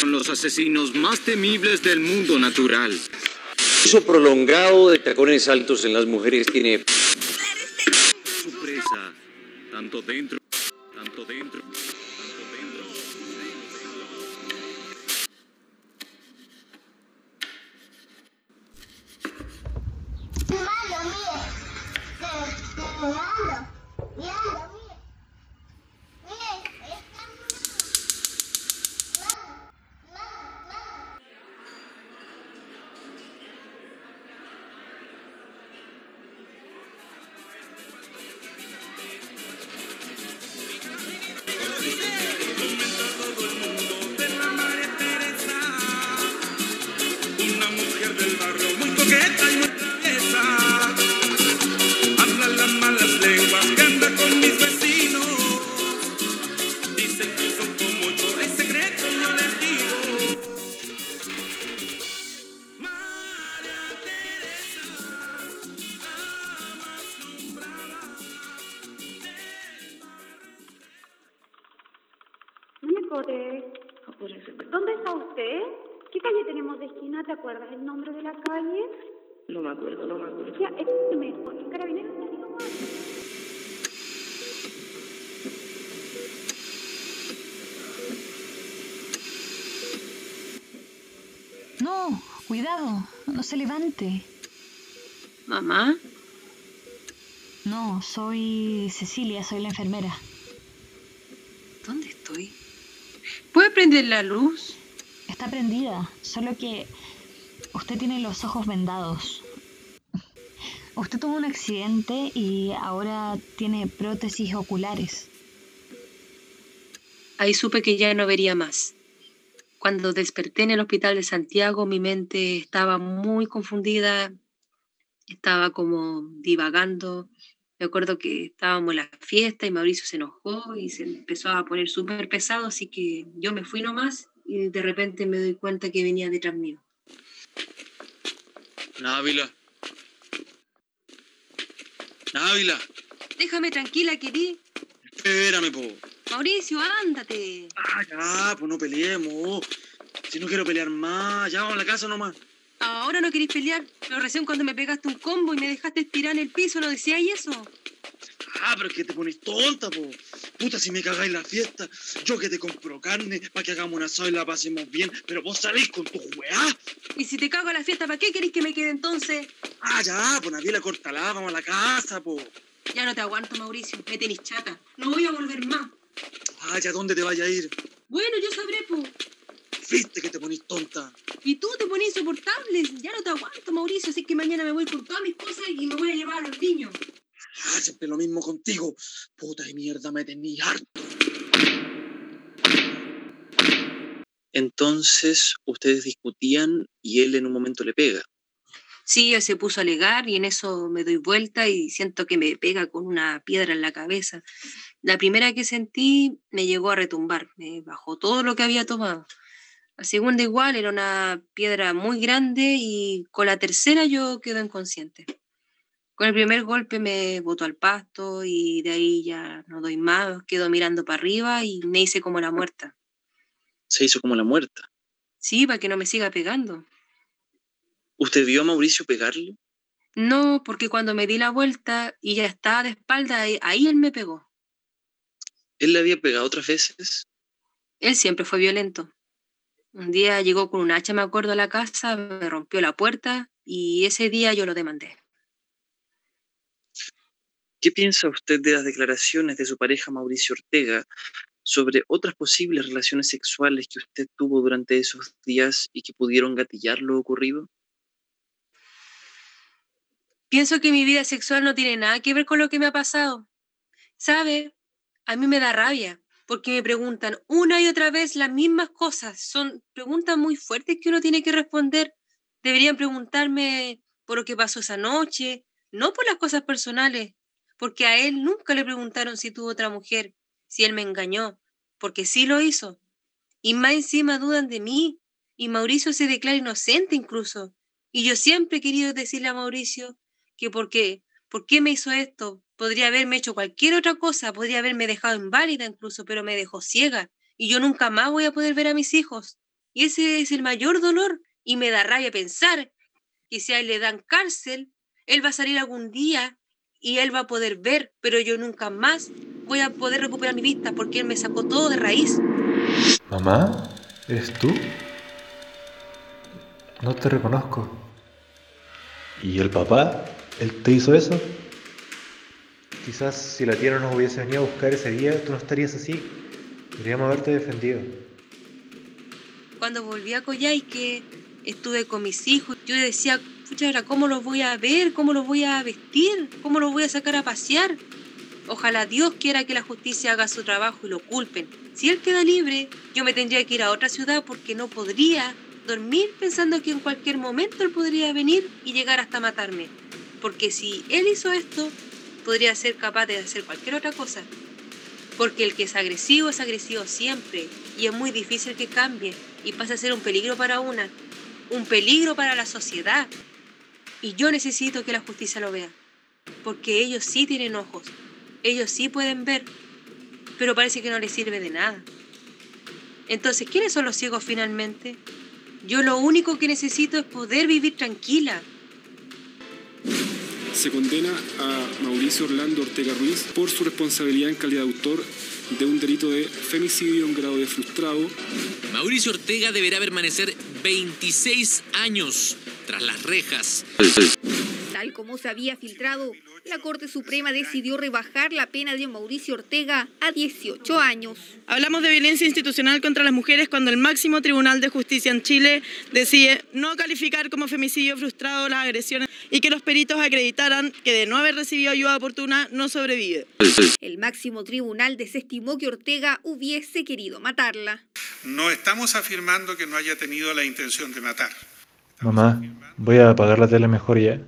Son los asesinos más temibles del mundo natural. uso prolongado de tacones altos en las mujeres tiene Su presa, tanto dentro, tanto dentro, corre. ¿Dónde está usted? ¿Qué calle tenemos de esquina? ¿Te acuerdas el nombre de la calle? No me acuerdo, no me acuerdo. Ya, escúcheme, dijo mal. No, cuidado, no se levante. ¿Mamá? No, soy Cecilia, soy la enfermera. ¿Dónde estoy? ¿Puede prender la luz? Está prendida, solo que usted tiene los ojos vendados. Usted tuvo un accidente y ahora tiene prótesis oculares. Ahí supe que ya no vería más. Cuando desperté en el hospital de Santiago, mi mente estaba muy confundida, estaba como divagando. Me acuerdo que estábamos en la fiesta y Mauricio se enojó y se empezó a poner súper pesado, así que yo me fui nomás y de repente me doy cuenta que venía detrás mío. Návila. Návila. Déjame tranquila, querí. Espérame, po. Mauricio, ándate. Ah, ya, pues no peleemos. Si no quiero pelear más, ya vamos a la casa nomás. Ahora no querís pelear, pero recién cuando me pegaste un combo y me dejaste estirar en el piso, ¿no decíais eso? Ah, pero es que te pones tonta, po. Puta, si me cagáis la fiesta. Yo que te compro carne para que hagamos una asado y la pasemos bien, pero vos salís con tu weá. Y si te cago la fiesta, ¿para qué querés que me quede entonces? Ah, ya, pues Navila, cortala, vamos a la casa, po. Ya no te aguanto, Mauricio, me tenés chata. No voy a volver más. Ah, ya, ¿dónde te vaya a ir? Bueno, yo sabré, po. Viste que te ponís tonta. Y tú te pones insoportable. Ya no te aguanto, Mauricio, así que mañana me voy con todas mis cosas y me voy a llevar a los niños. Ah, siempre lo mismo contigo. Puta de mierda, me tení harto. Entonces, ustedes discutían y él en un momento le pega. Sí, él se puso a alegar y en eso me doy vuelta y siento que me pega con una piedra en la cabeza. La primera que sentí me llegó a retumbar, me bajó todo lo que había tomado. La segunda igual era una piedra muy grande y con la tercera yo quedo inconsciente. Con el primer golpe me botó al pasto y de ahí ya no doy más, quedo mirando para arriba y me hice como la muerta. Se hizo como la muerta. Sí, para que no me siga pegando. ¿Usted vio a Mauricio pegarle? No, porque cuando me di la vuelta y ya estaba de espalda, ahí, ahí él me pegó. ¿Él le había pegado otras veces? Él siempre fue violento. Un día llegó con un hacha, me acuerdo, a la casa, me rompió la puerta y ese día yo lo demandé. ¿Qué piensa usted de las declaraciones de su pareja Mauricio Ortega sobre otras posibles relaciones sexuales que usted tuvo durante esos días y que pudieron gatillar lo ocurrido? Pienso que mi vida sexual no tiene nada que ver con lo que me ha pasado. ¿Sabe? A mí me da rabia porque me preguntan una y otra vez las mismas cosas. Son preguntas muy fuertes que uno tiene que responder. Deberían preguntarme por lo que pasó esa noche, no por las cosas personales, porque a él nunca le preguntaron si tuvo otra mujer, si él me engañó, porque sí lo hizo. Y más encima dudan de mí, y Mauricio se declara inocente incluso. Y yo siempre he querido decirle a Mauricio que porque, ¿por qué me hizo esto? Podría haberme hecho cualquier otra cosa, podría haberme dejado inválida incluso, pero me dejó ciega y yo nunca más voy a poder ver a mis hijos. Y ese es el mayor dolor y me da rabia pensar que si a él le dan cárcel, él va a salir algún día y él va a poder ver, pero yo nunca más voy a poder recuperar mi vista porque él me sacó todo de raíz. Mamá, ¿eres tú? No te reconozco. ¿Y el papá? ¿Él te hizo eso? Quizás si la no nos hubiese venido a buscar ese día, tú no estarías así. Deberíamos haberte defendido. Cuando volví a Coyhaique, estuve con mis hijos, yo decía, pucha, ahora cómo los voy a ver, cómo los voy a vestir, cómo los voy a sacar a pasear. Ojalá Dios quiera que la justicia haga su trabajo y lo culpen. Si él queda libre, yo me tendría que ir a otra ciudad porque no podría dormir pensando que en cualquier momento él podría venir y llegar hasta matarme. Porque si él hizo esto, podría ser capaz de hacer cualquier otra cosa. Porque el que es agresivo es agresivo siempre y es muy difícil que cambie y pase a ser un peligro para una, un peligro para la sociedad. Y yo necesito que la justicia lo vea, porque ellos sí tienen ojos, ellos sí pueden ver, pero parece que no les sirve de nada. Entonces, ¿quiénes son los ciegos finalmente? Yo lo único que necesito es poder vivir tranquila. Se condena a Mauricio Orlando Ortega Ruiz por su responsabilidad en calidad de autor de un delito de femicidio en grado de frustrado. Mauricio Ortega deberá permanecer 26 años tras las rejas. Tal como se había filtrado, la Corte Suprema decidió rebajar la pena de Mauricio Ortega a 18 años. Hablamos de violencia institucional contra las mujeres cuando el máximo Tribunal de Justicia en Chile decide no calificar como femicidio frustrado las agresiones y que los peritos acreditaran que de no haber recibido ayuda oportuna no sobrevive. El máximo tribunal desestimó que Ortega hubiese querido matarla. No estamos afirmando que no haya tenido la intención de matar. Mamá, voy a apagar la tele mejor ya.